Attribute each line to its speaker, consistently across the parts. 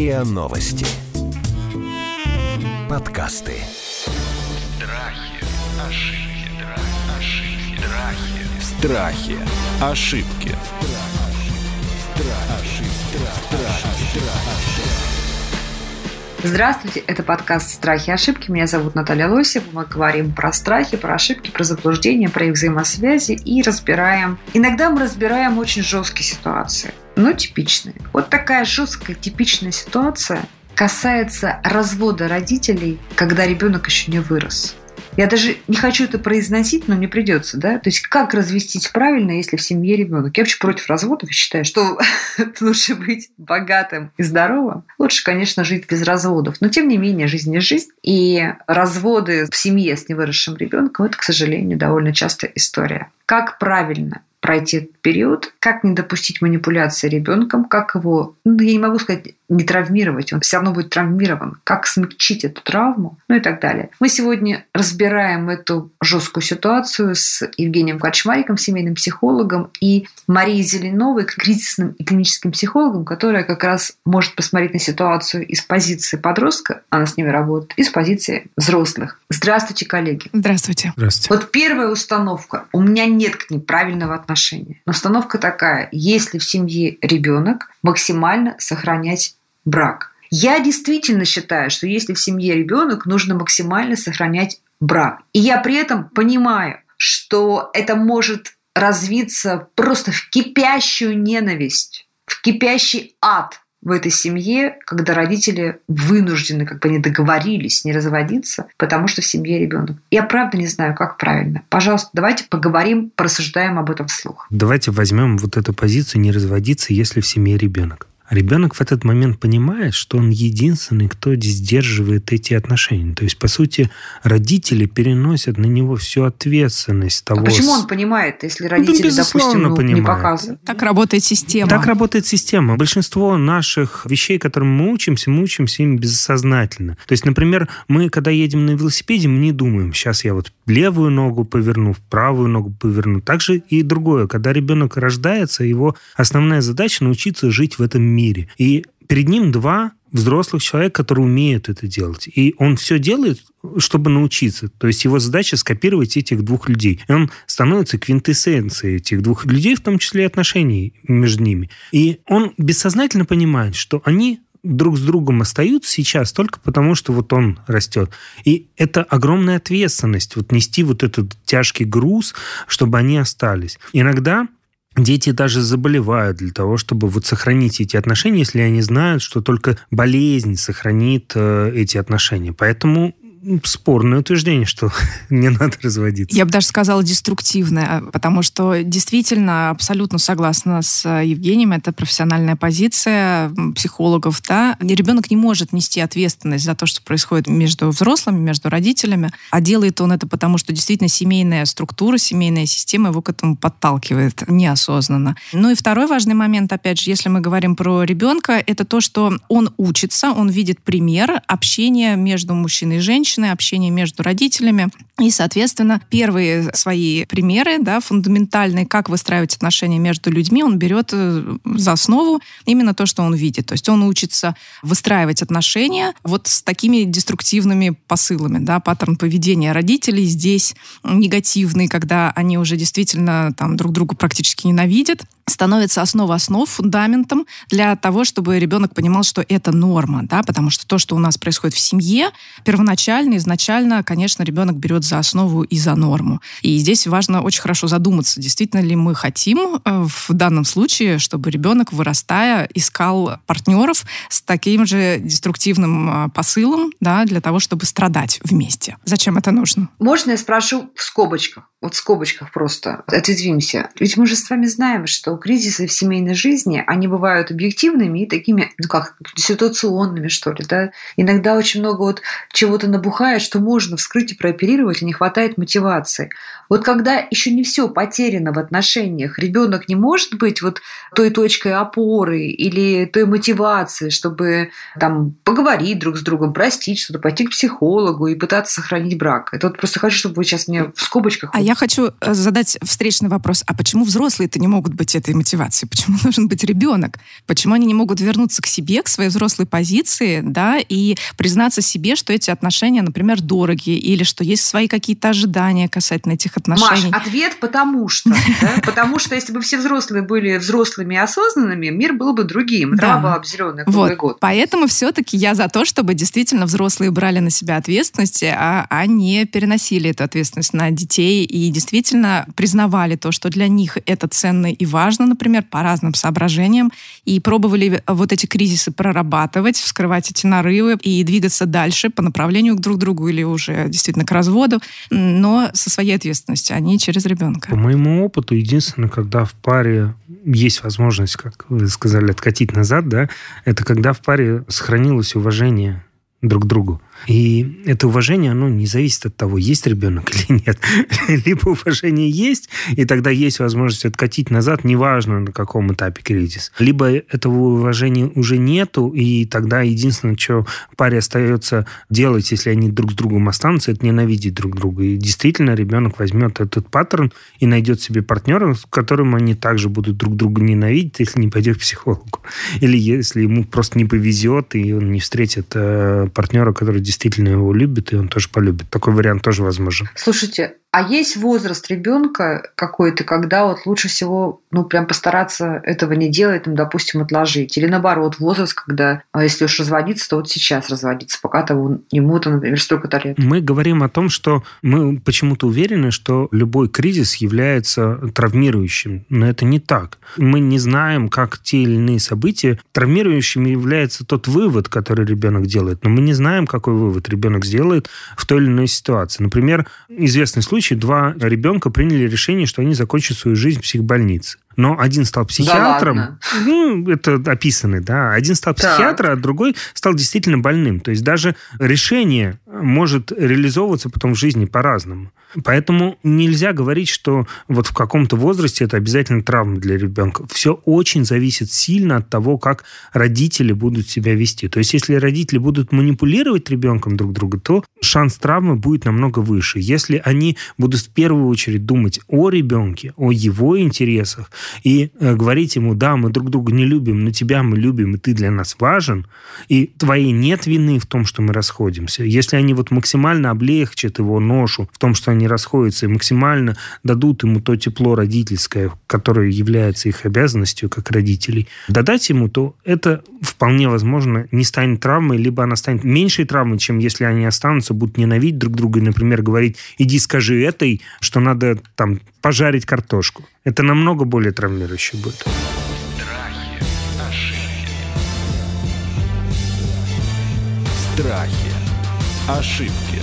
Speaker 1: РИА Новости. Подкасты.
Speaker 2: Страхи, ошибки, ошибки,
Speaker 1: Страхи.
Speaker 2: страхи.
Speaker 1: Ошибки.
Speaker 3: Здравствуйте, это подкаст «Страхи и ошибки». Меня зовут Наталья Лосева. Мы говорим про страхи, про ошибки, про заблуждения, про их взаимосвязи и разбираем. Иногда мы разбираем очень жесткие ситуации, но типичные. Вот такая жесткая, типичная ситуация касается развода родителей, когда ребенок еще не вырос. Я даже не хочу это произносить, но мне придется, да? То есть как развестись правильно, если в семье ребенок? Я вообще против разводов и считаю, что лучше быть богатым и здоровым. Лучше, конечно, жить без разводов. Но тем не менее, жизнь не жизнь. И разводы в семье с невыросшим ребенком это, к сожалению, довольно частая история. Как правильно пройти этот период, как не допустить манипуляции ребенком, как его, ну, я не могу сказать, не травмировать, он все равно будет травмирован, как смягчить эту травму, ну и так далее. Мы сегодня разбираем эту жесткую ситуацию с Евгением Качмариком, семейным психологом, и Марией Зеленовой, кризисным и клиническим психологом, которая как раз может посмотреть на ситуацию из позиции подростка, она с ними работает, и с позиции взрослых. Здравствуйте, коллеги.
Speaker 4: Здравствуйте.
Speaker 5: Здравствуйте.
Speaker 3: Вот первая установка. У меня нет к ней правильного отношения. Но установка такая. Если в семье ребенок, максимально сохранять брак. Я действительно считаю, что если в семье ребенок, нужно максимально сохранять брак. И я при этом понимаю, что это может развиться просто в кипящую ненависть, в кипящий ад в этой семье, когда родители вынуждены, как бы они договорились не разводиться, потому что в семье ребенок. Я правда не знаю, как правильно. Пожалуйста, давайте поговорим, порассуждаем об этом вслух.
Speaker 5: Давайте возьмем вот эту позицию не разводиться, если в семье ребенок. Ребенок в этот момент понимает, что он единственный, кто сдерживает эти отношения. То есть, по сути, родители переносят на него всю ответственность того...
Speaker 3: А почему он понимает, если родители,
Speaker 5: Ну,
Speaker 3: допустим, ну, не
Speaker 5: понимает.
Speaker 3: показывают?
Speaker 4: Так работает система.
Speaker 5: Так работает система. Большинство наших вещей, которым мы учимся, мы учимся им бессознательно. То есть, например, мы, когда едем на велосипеде, мы не думаем, сейчас я вот левую ногу поверну, правую ногу поверну. Также и другое. Когда ребенок рождается, его основная задача научиться жить в этом мире. И перед ним два взрослых человека, которые умеют это делать. И он все делает, чтобы научиться. То есть его задача скопировать этих двух людей. И он становится квинтэссенцией этих двух людей, в том числе и отношений между ними. И он бессознательно понимает, что они друг с другом остаются сейчас только потому, что вот он растет. И это огромная ответственность, вот нести вот этот тяжкий груз, чтобы они остались. Иногда Дети даже заболевают для того, чтобы вот сохранить эти отношения, если они знают, что только болезнь сохранит э, эти отношения. Поэтому спорное утверждение, что не надо разводиться.
Speaker 4: Я бы даже сказала деструктивная, потому что действительно абсолютно согласна с Евгением, это профессиональная позиция психологов, да. Ребенок не может нести ответственность за то, что происходит между взрослыми, между родителями, а делает он это потому, что действительно семейная структура, семейная система его к этому подталкивает неосознанно. Ну и второй важный момент, опять же, если мы говорим про ребенка, это то, что он учится, он видит пример общения между мужчиной и женщиной, общение между родителями. И, соответственно, первые свои примеры, да, фундаментальные, как выстраивать отношения между людьми, он берет э, за основу именно то, что он видит. То есть он учится выстраивать отношения вот с такими деструктивными посылами. Да, паттерн поведения родителей здесь негативный, когда они уже действительно там друг друга практически ненавидят становится основа основ, фундаментом для того, чтобы ребенок понимал, что это норма, да, потому что то, что у нас происходит в семье, первоначально, изначально, конечно, ребенок берет за основу и за норму. И здесь важно очень хорошо задуматься, действительно ли мы хотим э, в данном случае, чтобы ребенок, вырастая, искал партнеров с таким же деструктивным э, посылом, да, для того, чтобы страдать вместе. Зачем это нужно?
Speaker 3: Можно я спрошу в скобочках? Вот в скобочках просто отодвинемся. Ведь мы же с вами знаем, что кризисы в семейной жизни, они бывают объективными и такими, ну как, ситуационными, что ли, да. Иногда очень много вот чего-то набухает, что можно вскрыть и прооперировать, и не хватает мотивации. Вот когда еще не все потеряно в отношениях, ребенок не может быть вот той точкой опоры или той мотивации, чтобы там поговорить друг с другом, простить что-то, пойти к психологу и пытаться сохранить брак. Это вот просто хочу, чтобы вы сейчас мне в скобочках
Speaker 4: А Я хочу э, задать встречный вопрос. А почему взрослые-то не могут быть этой мотивацией? Почему должен быть ребенок? Почему они не могут вернуться к себе, к своей взрослой позиции, да, и признаться себе, что эти отношения, например, дорогие, или что есть свои какие-то ожидания касательно этих отношений?
Speaker 3: Маш, ответ потому что. Потому что если бы все взрослые были взрослыми и осознанными, мир был бы другим. Трава была бы зеленая круглый год.
Speaker 4: Поэтому все-таки я за то, чтобы действительно взрослые брали на себя ответственность, а, а не переносили эту ответственность на детей и действительно признавали то, что для них это ценно и важно, например, по разным соображениям, и пробовали вот эти кризисы прорабатывать, вскрывать эти нарывы и двигаться дальше по направлению к друг другу или уже действительно к разводу, но со своей ответственностью, а не через ребенка.
Speaker 5: По моему опыту, единственное, когда в паре есть возможность, как вы сказали, откатить назад, да, это когда в паре сохранилось уважение друг к другу. И это уважение, оно не зависит от того, есть ребенок или нет. Либо уважение есть, и тогда есть возможность откатить назад, неважно на каком этапе кризис. Либо этого уважения уже нету, и тогда единственное, что паре остается делать, если они друг с другом останутся, это ненавидеть друг друга. И действительно ребенок возьмет этот паттерн и найдет себе партнера, с которым они также будут друг друга ненавидеть, если не пойдет к психологу. Или если ему просто не повезет, и он не встретит э, партнера, который действительно его любит, и он тоже полюбит. Такой вариант тоже возможен.
Speaker 3: Слушайте, а есть возраст ребенка какой-то, когда вот лучше всего, ну, прям постараться этого не делать, ну, допустим, отложить? Или наоборот, возраст, когда, а если уж разводиться, то вот сейчас разводиться, пока того ему-то, например, столько-то лет.
Speaker 5: Мы говорим о том, что мы почему-то уверены, что любой кризис является травмирующим. Но это не так. Мы не знаем, как те или иные события травмирующими является тот вывод, который ребенок делает. Но мы не знаем, какой вывод ребенок сделает в той или иной ситуации. Например, известный случай случае два ребенка приняли решение, что они закончат свою жизнь в психбольнице. Но один стал психиатром, да ну, это описано, да, один стал психиатром, а другой стал действительно больным. То есть даже решение может реализовываться потом в жизни по-разному. Поэтому нельзя говорить, что вот в каком-то возрасте это обязательно травма для ребенка. Все очень зависит сильно от того, как родители будут себя вести. То есть если родители будут манипулировать ребенком друг друга, то шанс травмы будет намного выше. Если они будут в первую очередь думать о ребенке, о его интересах и э, говорить ему, да, мы друг друга не любим, но тебя мы любим, и ты для нас важен, и твоей нет вины в том, что мы расходимся. Если они вот максимально облегчат его ношу в том, что они расходятся, и максимально дадут ему то тепло родительское, которое является их обязанностью как родителей, додать ему, то это вполне возможно не станет травмой, либо она станет меньшей травмой, чем если они останутся, будут ненавидеть друг друга и, например, говорить, иди скажи этой, что надо там пожарить картошку. Это намного более травмирующе будет.
Speaker 2: Страхи, ошибки. Страхи, ошибки.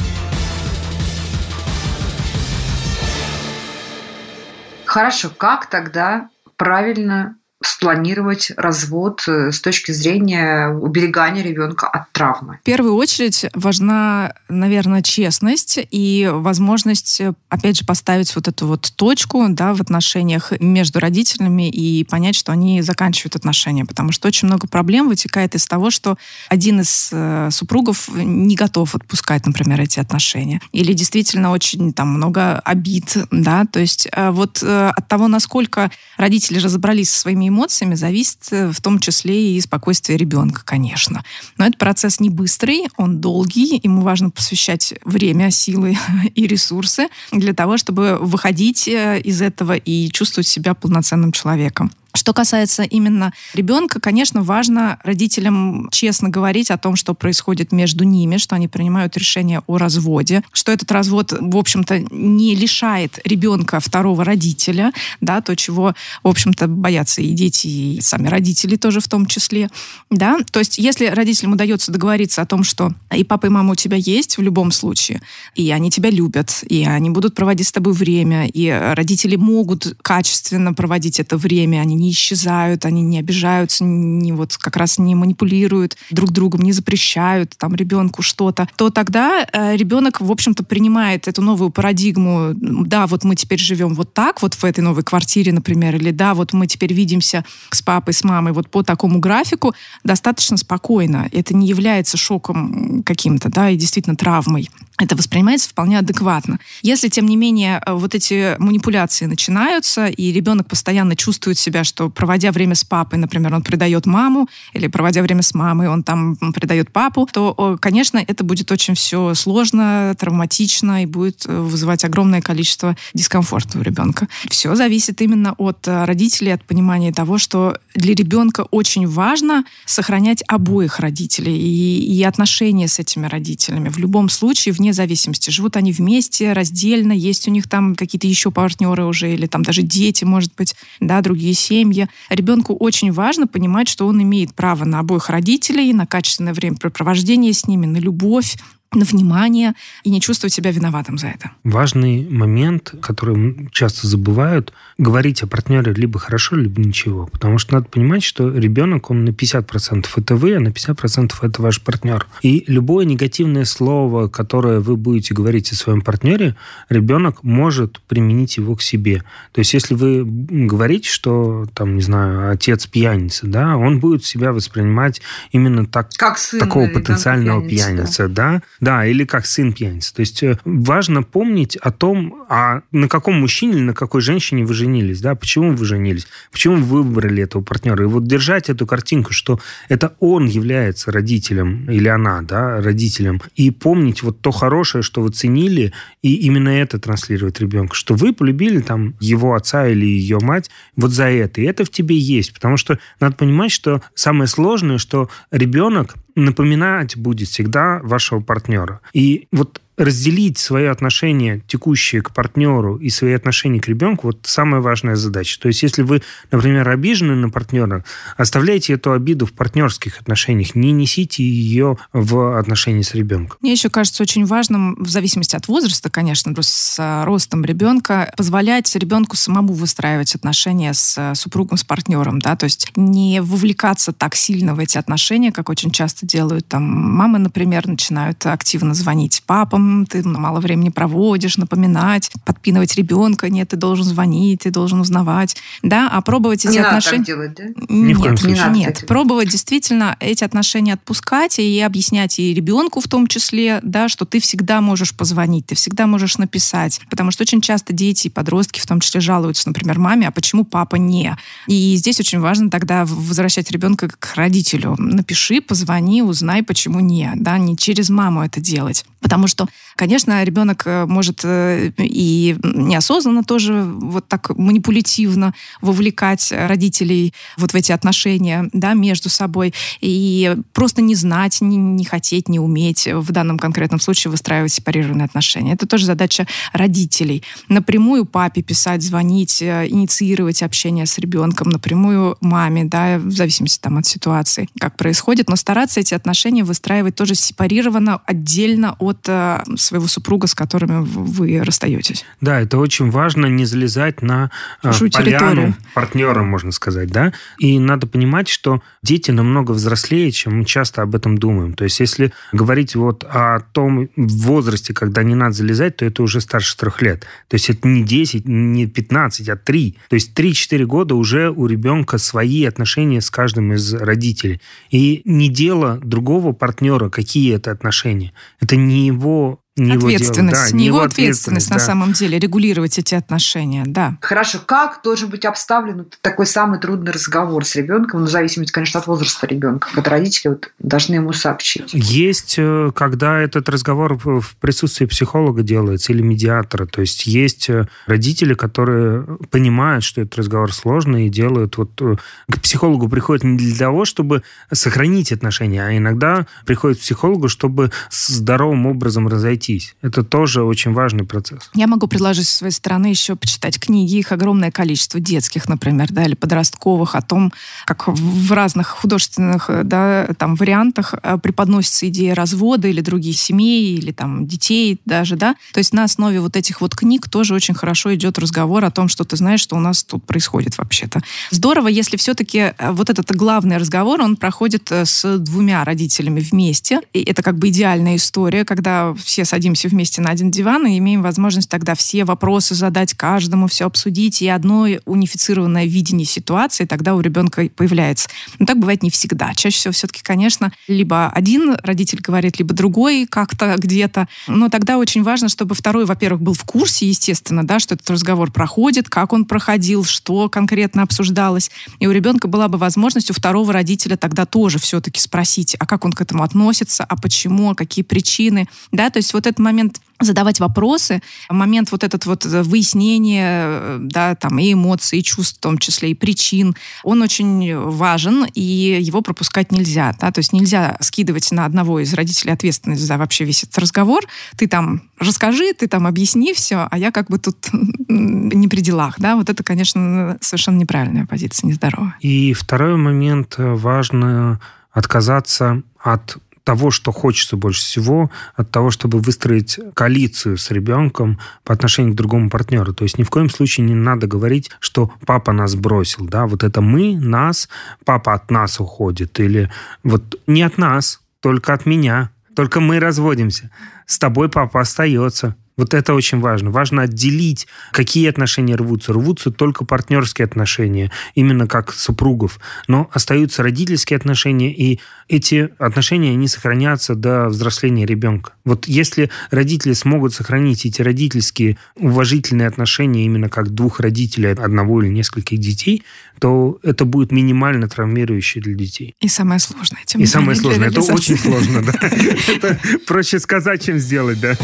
Speaker 3: Хорошо, как тогда правильно спланировать развод э, с точки зрения уберегания ребенка от травмы?
Speaker 4: В первую очередь важна, наверное, честность и возможность, опять же, поставить вот эту вот точку да, в отношениях между родителями и понять, что они заканчивают отношения. Потому что очень много проблем вытекает из того, что один из э, супругов не готов отпускать, например, эти отношения. Или действительно очень там много обид. Да? То есть э, вот э, от того, насколько родители разобрались со своими эмоциями зависит э, в том числе и спокойствие ребенка, конечно. Но этот процесс не быстрый, он долгий, ему важно посвящать время, силы и ресурсы для того, чтобы выходить э, из этого и чувствовать себя полноценным человеком. Что касается именно ребенка, конечно, важно родителям честно говорить о том, что происходит между ними, что они принимают решение о разводе, что этот развод, в общем-то, не лишает ребенка второго родителя, да, то, чего, в общем-то, боятся и дети, и сами родители тоже в том числе, да. То есть, если родителям удается договориться о том, что и папа, и мама у тебя есть в любом случае, и они тебя любят, и они будут проводить с тобой время, и родители могут качественно проводить это время, они не не исчезают, они не обижаются, не вот как раз не манипулируют друг другом, не запрещают там ребенку что-то, то тогда э, ребенок, в общем-то, принимает эту новую парадигму. Да, вот мы теперь живем вот так, вот в этой новой квартире, например, или да, вот мы теперь видимся с папой, с мамой вот по такому графику достаточно спокойно. Это не является шоком каким-то, да, и действительно травмой. Это воспринимается вполне адекватно. Если, тем не менее, э, вот эти манипуляции начинаются, и ребенок постоянно чувствует себя, что проводя время с папой, например, он предает маму, или проводя время с мамой, он там предает папу, то, конечно, это будет очень все сложно, травматично и будет э, вызывать огромное количество дискомфорта у ребенка. Все зависит именно от э, родителей, от понимания того, что для ребенка очень важно сохранять обоих родителей и, и отношения с этими родителями. В любом случае, вне зависимости, живут они вместе, раздельно, есть у них там какие-то еще партнеры уже, или там даже дети, может быть, да, другие семьи. Ребенку очень важно понимать, что он имеет право на обоих родителей, на качественное времяпрепровождение с ними, на любовь, на внимание и не чувствовать себя виноватым за это.
Speaker 5: Важный момент, который часто забывают, говорить о партнере либо хорошо, либо ничего. Потому что надо понимать, что ребенок, он на 50% это вы, а на 50% это ваш партнер. И любое негативное слово, которое вы будете говорить о своем партнере, ребенок может применить его к себе. То есть, если вы говорите, что, там, не знаю, отец пьяница, да, он будет себя воспринимать именно так,
Speaker 3: как сын
Speaker 5: такого потенциального пьяница, пьяница да. Да, или как сын пьяница. То есть э, важно помнить о том, а на каком мужчине или на какой женщине вы женились, да, почему вы женились, почему вы выбрали этого партнера. И вот держать эту картинку, что это он является родителем или она, да, родителем, и помнить вот то хорошее, что вы ценили, и именно это транслировать ребенку, что вы полюбили там его отца или ее мать вот за это, и это в тебе есть, потому что надо понимать, что самое сложное, что ребенок напоминать будет всегда вашего партнера. И вот разделить свои отношения текущие к партнеру и свои отношения к ребенку, вот самая важная задача. То есть, если вы, например, обижены на партнера, оставляйте эту обиду в партнерских отношениях, не несите ее в отношении с ребенком.
Speaker 4: Мне еще кажется очень важным, в зависимости от возраста, конечно, с ростом ребенка, позволять ребенку самому выстраивать отношения с супругом, с партнером, да, то есть не вовлекаться так сильно в эти отношения, как очень часто делают там мамы, например, начинают активно звонить папам, ты мало времени проводишь, напоминать, подпинывать ребенка, нет, ты должен звонить, ты должен узнавать, да, а пробовать эти
Speaker 3: не
Speaker 4: отношения...
Speaker 3: Надо так делать, да?
Speaker 5: Ни в коем
Speaker 4: случае.
Speaker 3: Не
Speaker 4: нет, пробовать действительно эти отношения отпускать и объяснять и ребенку в том числе, да, что ты всегда можешь позвонить, ты всегда можешь написать, потому что очень часто дети и подростки в том числе жалуются, например, маме, а почему папа не? И здесь очень важно тогда возвращать ребенка к родителю. Напиши, позвони, узнай, почему не, да, не через маму это делать. Потому что Конечно, ребенок э, может э, и неосознанно тоже вот так манипулятивно вовлекать родителей вот в эти отношения да, между собой и просто не знать, не, не хотеть, не уметь в данном конкретном случае выстраивать сепарированные отношения. Это тоже задача родителей. Напрямую папе писать, звонить, э, инициировать общение с ребенком, напрямую маме, да, в зависимости там, от ситуации, как происходит, но стараться эти отношения выстраивать тоже сепарированно, отдельно от своего супруга, с которыми вы расстаетесь.
Speaker 5: Да, это очень важно, не залезать на э,
Speaker 4: Чужую
Speaker 5: поляну
Speaker 4: территорию.
Speaker 5: партнера, можно сказать, да. И надо понимать, что дети намного взрослее, чем мы часто об этом думаем. То есть, если говорить вот о том возрасте, когда не надо залезать, то это уже старше трех лет. То есть, это не 10, не 15, а 3. То есть, 3-4 года уже у ребенка свои отношения с каждым из родителей. И не дело другого партнера, какие это отношения. Это не его не
Speaker 4: ответственность,
Speaker 5: его дело, да,
Speaker 4: не его ответственность, на самом деле, регулировать эти отношения, да.
Speaker 3: Хорошо, как должен быть обставлен такой самый трудный разговор с ребенком, ну, в зависимости, конечно, от возраста ребенка, когда родители вот должны ему сообщить?
Speaker 5: Есть, э, когда этот разговор в присутствии психолога делается или медиатора, то есть есть э, родители, которые понимают, что этот разговор сложный и делают вот э, к психологу приходят не для того, чтобы сохранить отношения, а иногда приходят к психологу, чтобы здоровым образом разойти разойтись. Это тоже очень важный процесс.
Speaker 4: Я могу предложить со своей стороны еще почитать книги, их огромное количество детских, например, да, или подростковых, о том, как в разных художественных да, там, вариантах э, преподносится идея развода или других семей, или там детей даже, да. То есть на основе вот этих вот книг тоже очень хорошо идет разговор о том, что ты знаешь, что у нас тут происходит вообще-то. Здорово, если все-таки э, вот этот главный разговор, он проходит э, с двумя родителями вместе. И это как бы идеальная история, когда все садятся садимся вместе на один диван и имеем возможность тогда все вопросы задать каждому, все обсудить, и одно унифицированное видение ситуации тогда у ребенка появляется. Но так бывает не всегда. Чаще всего все-таки, конечно, либо один родитель говорит, либо другой как-то где-то. Но тогда очень важно, чтобы второй, во-первых, был в курсе, естественно, да, что этот разговор проходит, как он проходил, что конкретно обсуждалось. И у ребенка была бы возможность у второго родителя тогда тоже все-таки спросить, а как он к этому относится, а почему, а какие причины. Да, то есть вот этот момент задавать вопросы, момент вот этот вот выяснения, да, там и эмоций, и чувств в том числе, и причин, он очень важен, и его пропускать нельзя, да, то есть нельзя скидывать на одного из родителей ответственность за вообще весь этот разговор, ты там расскажи, ты там объясни все, а я как бы тут не при делах, да, вот это, конечно, совершенно неправильная позиция, нездоровая.
Speaker 5: И второй момент, важно отказаться от того, что хочется больше всего, от того, чтобы выстроить коалицию с ребенком по отношению к другому партнеру. То есть ни в коем случае не надо говорить, что папа нас бросил, да, вот это мы, нас, папа от нас уходит, или вот не от нас, только от меня, только мы разводимся. С тобой папа остается. Вот это очень важно. Важно отделить, какие отношения рвутся. Рвутся только партнерские отношения, именно как супругов. Но остаются родительские отношения, и эти отношения, они сохранятся до взросления ребенка. Вот если родители смогут сохранить эти родительские уважительные отношения именно как двух родителей, одного или нескольких детей, то это будет минимально травмирующее для детей.
Speaker 4: И самое сложное.
Speaker 5: Тем и самое сложное. Это очень сложно, да. Это проще сказать, чем сделать, да.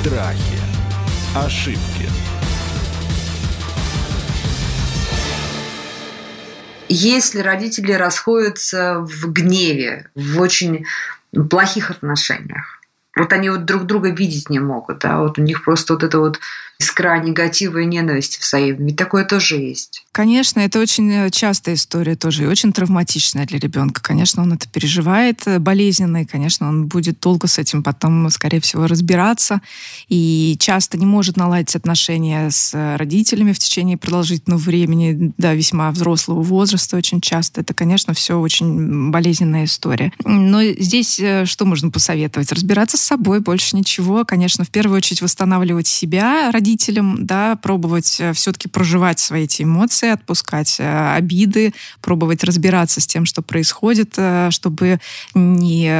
Speaker 2: Страхи. Ошибки.
Speaker 3: Если родители расходятся в гневе, в очень плохих отношениях, вот они вот друг друга видеть не могут, да, вот у них просто вот это вот искра негатива и ненависти взаимной. Ведь такое тоже есть.
Speaker 4: Конечно, это очень э, частая история тоже и очень травматичная для ребенка. Конечно, он это переживает э, болезненно, и, конечно, он будет долго с этим потом, скорее всего, разбираться. И часто не может наладить отношения с э, родителями в течение продолжительного времени, да, весьма взрослого возраста очень часто. Это, конечно, все очень болезненная история. Но здесь что можно посоветовать? Разбираться с собой, больше ничего. Конечно, в первую очередь восстанавливать себя, родителей родителям, да, пробовать э, все-таки проживать свои эти эмоции, отпускать э, обиды, пробовать разбираться с тем, что происходит, э, чтобы не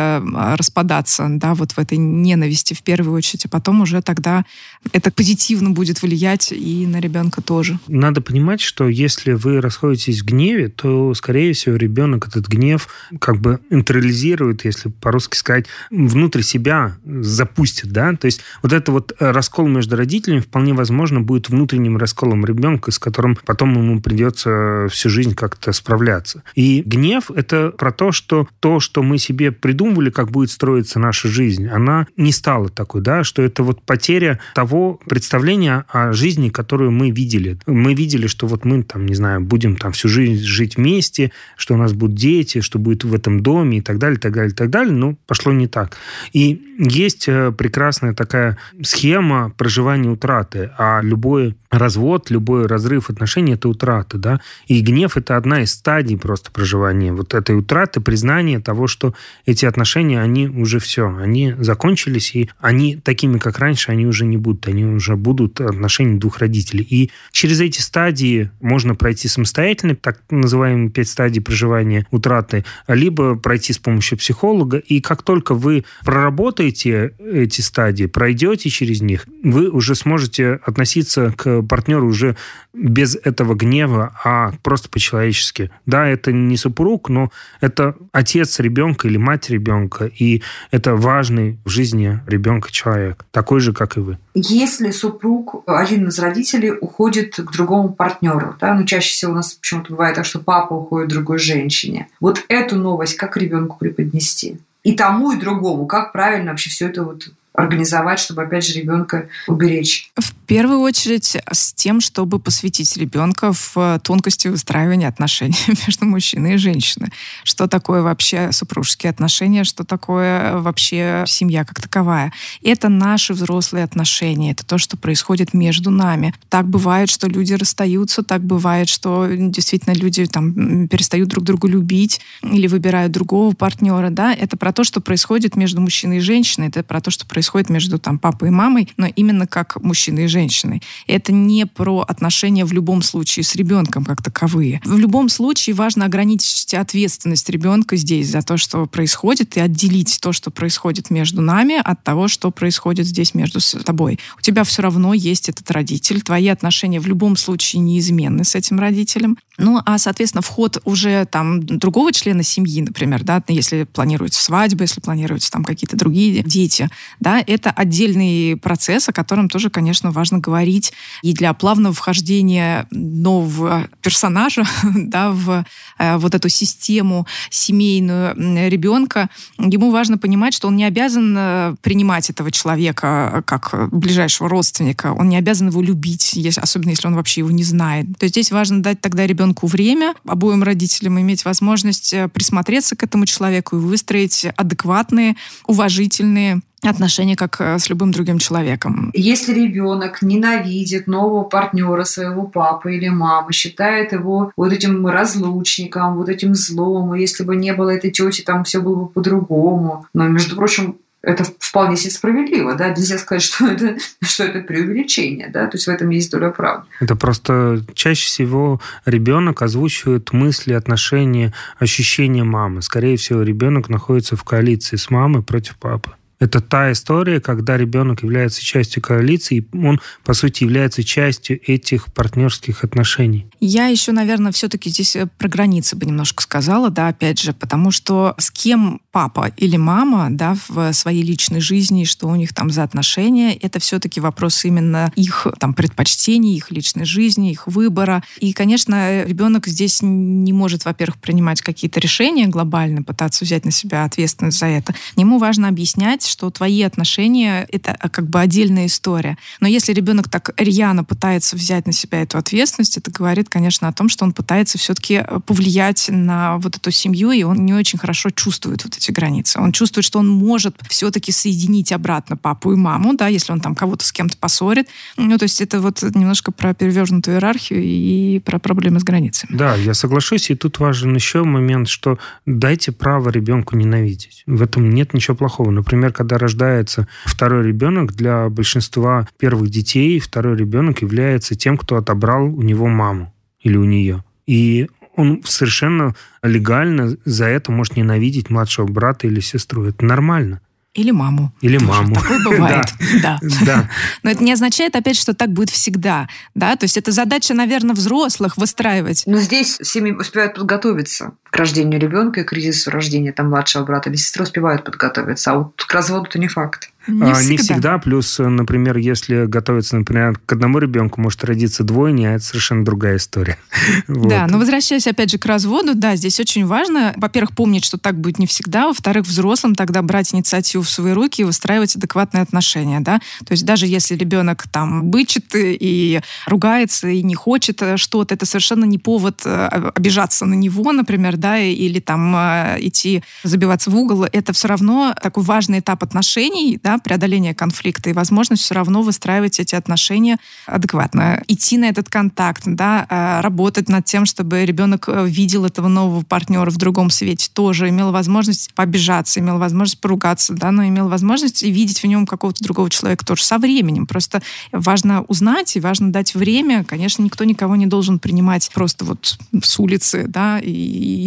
Speaker 4: распадаться, да, вот в этой ненависти в первую очередь, а потом уже тогда это позитивно будет влиять и на ребенка тоже.
Speaker 5: Надо понимать, что если вы расходитесь в гневе, то, скорее всего, ребенок этот гнев как бы интерализирует, если по-русски сказать, внутрь себя запустит, да, то есть вот это вот раскол между родителями вполне возможно, будет внутренним расколом ребенка, с которым потом ему придется всю жизнь как-то справляться. И гнев — это про то, что то, что мы себе придумывали, как будет строиться наша жизнь, она не стала такой, да, что это вот потеря того представления о жизни, которую мы видели. Мы видели, что вот мы там, не знаю, будем там всю жизнь жить вместе, что у нас будут дети, что будет в этом доме и так далее, так далее, так далее, но пошло не так. И есть э, прекрасная такая схема проживания утраты а любой развод, любой разрыв отношений – это утрата, да, и гнев – это одна из стадий просто проживания вот этой утраты, признания того, что эти отношения, они уже все, они закончились, и они такими, как раньше, они уже не будут, они уже будут отношения двух родителей. И через эти стадии можно пройти самостоятельно, так называемые пять стадий проживания утраты, либо пройти с помощью психолога, и как только вы проработаете эти стадии, пройдете через них, вы уже сможете можете относиться к партнеру уже без этого гнева, а просто по-человечески. Да, это не супруг, но это отец ребенка или мать ребенка, и это важный в жизни ребенка человек, такой же, как и вы.
Speaker 3: Если супруг, один из родителей, уходит к другому партнеру, да, ну чаще всего у нас почему-то бывает так, что папа уходит к другой женщине. Вот эту новость как ребенку преподнести? И тому, и другому, как правильно вообще все это вот организовать, чтобы, опять же, ребенка уберечь?
Speaker 4: В первую очередь с тем, чтобы посвятить ребенка в тонкости выстраивания отношений между мужчиной и женщиной. Что такое вообще супружеские отношения, что такое вообще семья как таковая. Это наши взрослые отношения, это то, что происходит между нами. Так бывает, что люди расстаются, так бывает, что действительно люди там перестают друг друга любить или выбирают другого партнера, да, это про то, что происходит между мужчиной и женщиной, это про то, что происходит между там папой и мамой, но именно как мужчиной и женщиной. Это не про отношения в любом случае с ребенком как таковые. В любом случае важно ограничить ответственность ребенка здесь за то, что происходит, и отделить то, что происходит между нами, от того, что происходит здесь между тобой. У тебя все равно есть этот родитель, твои отношения в любом случае неизменны с этим родителем. Ну, а, соответственно, вход уже там другого члена семьи, например, да, если планируется свадьба, если планируются там какие-то другие дети, да, это отдельный процесс, о котором тоже, конечно, важно говорить. И для плавного вхождения нового персонажа, да, в э, вот эту систему семейную ребенка, ему важно понимать, что он не обязан э, принимать этого человека э, как ближайшего родственника, он не обязан его любить, если, особенно если он вообще его не знает. То есть здесь важно дать тогда ребенку время, обоим родителям иметь возможность э, присмотреться к этому человеку и выстроить адекватные, уважительные отношения как э, с любым другим человеком.
Speaker 3: Если ребенок ненавидит нового партнера своего папы или мамы, считает его вот этим разлучником, вот этим злом, если бы не было этой тети, там все было бы по-другому. Но, между прочим, это вполне себе справедливо, да, нельзя сказать, что это, что это преувеличение, да, то есть в этом есть доля правды.
Speaker 5: Это просто чаще всего ребенок озвучивает мысли, отношения, ощущения мамы. Скорее всего, ребенок находится в коалиции с мамой против папы. Это та история, когда ребенок является частью коалиции, и он, по сути, является частью этих партнерских отношений.
Speaker 4: Я еще, наверное, все-таки здесь э, про границы бы немножко сказала, да, опять же, потому что с кем папа или мама, да, в своей личной жизни, что у них там за отношения, это все-таки вопрос именно их там предпочтений, их личной жизни, их выбора. И, конечно, ребенок здесь не может, во-первых, принимать какие-то решения глобально, пытаться взять на себя ответственность за это. Ему важно объяснять, что твои отношения — это а, как бы отдельная история. Но если ребенок так рьяно пытается взять на себя эту ответственность, это говорит, конечно, о том, что он пытается все-таки э, повлиять на вот эту семью, и он не очень хорошо чувствует вот эти границы. Он чувствует, что он может все-таки соединить обратно папу и маму, да, если он там кого-то с кем-то поссорит. Ну, то есть это вот немножко про перевернутую иерархию и про проблемы с границами.
Speaker 5: Да, я соглашусь, и тут важен еще момент, что дайте право ребенку ненавидеть. В этом нет ничего плохого. Например, когда рождается второй ребенок, для большинства первых детей второй ребенок является тем, кто отобрал у него маму или у нее. И он совершенно легально за это может ненавидеть младшего брата или сестру. Это нормально.
Speaker 4: Или маму.
Speaker 5: Или Тоже. маму.
Speaker 4: Такое бывает, да. да. Но это не означает, опять, что так будет всегда. Да? То есть это задача, наверное, взрослых выстраивать.
Speaker 3: Но здесь семьи успевают подготовиться к рождению ребенка и к кризису рождения там младшего брата или сестры успевают подготовиться, а вот к разводу это не факт.
Speaker 5: Не, а, всегда. не всегда. Плюс, например, если готовиться, например, к одному ребенку, может родиться двойня, а это совершенно другая история.
Speaker 4: Да, но возвращаясь опять же к разводу, да, здесь очень важно, во-первых, помнить, что так будет не всегда, во-вторых, взрослым тогда брать инициативу в свои руки и выстраивать адекватные отношения, да. То есть даже если ребенок там бычит и ругается и не хочет что-то, это совершенно не повод э, обижаться на него, например, да, или там э, идти забиваться в угол. Это все равно такой важный этап отношений, да, преодоления конфликта и возможность все равно выстраивать эти отношения адекватно. Идти на этот контакт, да, э, работать над тем, чтобы ребенок э, видел этого нового партнера в другом свете тоже, имел возможность побежаться, имел возможность поругаться, да, но имел возможность видеть в нем какого-то другого человека тоже со временем. Просто важно узнать и важно дать время. Конечно, никто никого не должен принимать просто вот с улицы, да, и,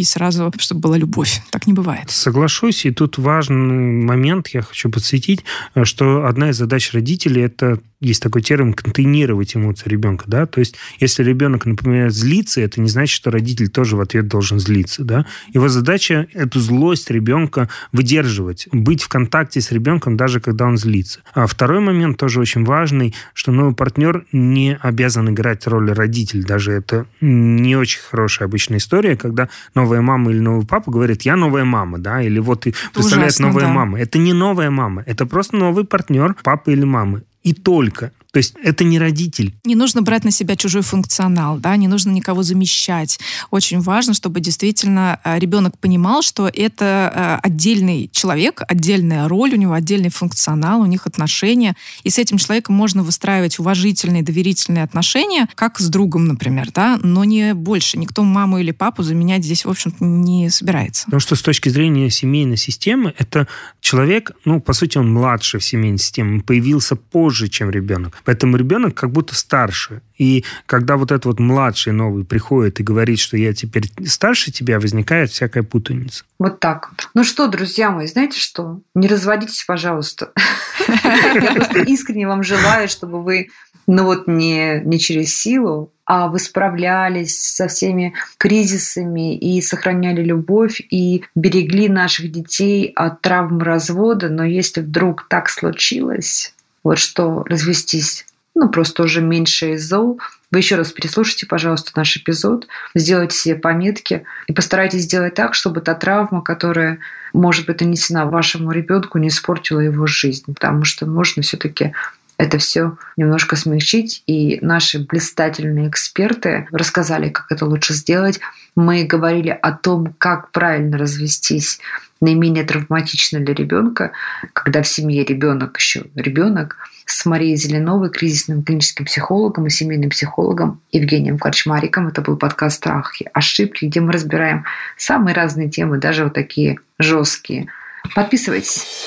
Speaker 4: и сразу, чтобы была любовь. Так не бывает.
Speaker 5: Соглашусь, и тут важный момент я хочу подсветить, что одна из задач родителей – это есть такой термин контейнировать эмоции ребенка, да, то есть если ребенок, например, злится, это не значит, что родитель тоже в ответ должен злиться, да. Его задача эту злость ребенка выдерживать, быть в контакте с ребенком даже когда он злится. А второй момент тоже очень важный, что новый партнер не обязан играть роль родителя, даже это не очень хорошая обычная история, когда новая мама или новый папа говорит, я новая мама, да, или вот представляет новая да. мама. Это не новая мама, это просто просто новый партнер папы или мамы. И только. То есть это не родитель.
Speaker 4: Не нужно брать на себя чужой функционал, да, не нужно никого замещать. Очень важно, чтобы действительно э, ребенок понимал, что это э, отдельный человек, отдельная роль, у него отдельный функционал, у них отношения, и с этим человеком можно выстраивать уважительные, доверительные отношения, как с другом, например, да, но не больше. Никто маму или папу заменять здесь, в общем-то, не собирается.
Speaker 5: Потому что с точки зрения семейной системы, это человек, ну, по сути, он младше в семейной системе, появился позже, чем ребенок. Поэтому ребенок как будто старше. И когда вот этот вот младший новый приходит и говорит, что я теперь старше тебя, возникает всякая путаница.
Speaker 3: Вот так. Ну что, друзья мои, знаете что? Не разводитесь, пожалуйста. Я просто искренне вам желаю, чтобы вы, ну вот не, не через силу, а вы справлялись со всеми кризисами и сохраняли любовь и берегли наших детей от травм развода. Но если вдруг так случилось, вот что развестись, ну, просто уже меньше зол. Вы еще раз переслушайте, пожалуйста, наш эпизод, сделайте себе пометки. И постарайтесь сделать так, чтобы та травма, которая может быть нанесена вашему ребенку, не испортила его жизнь, потому что можно все-таки это все немножко смягчить. И наши блистательные эксперты рассказали, как это лучше сделать. Мы говорили о том, как правильно развестись наименее травматично для ребенка, когда в семье ребенок еще ребенок, с Марией Зеленовой, кризисным клиническим психологом и семейным психологом Евгением Корчмариком. Это был подкаст «Страхи. Ошибки», где мы разбираем самые разные темы, даже вот такие жесткие. Подписывайтесь.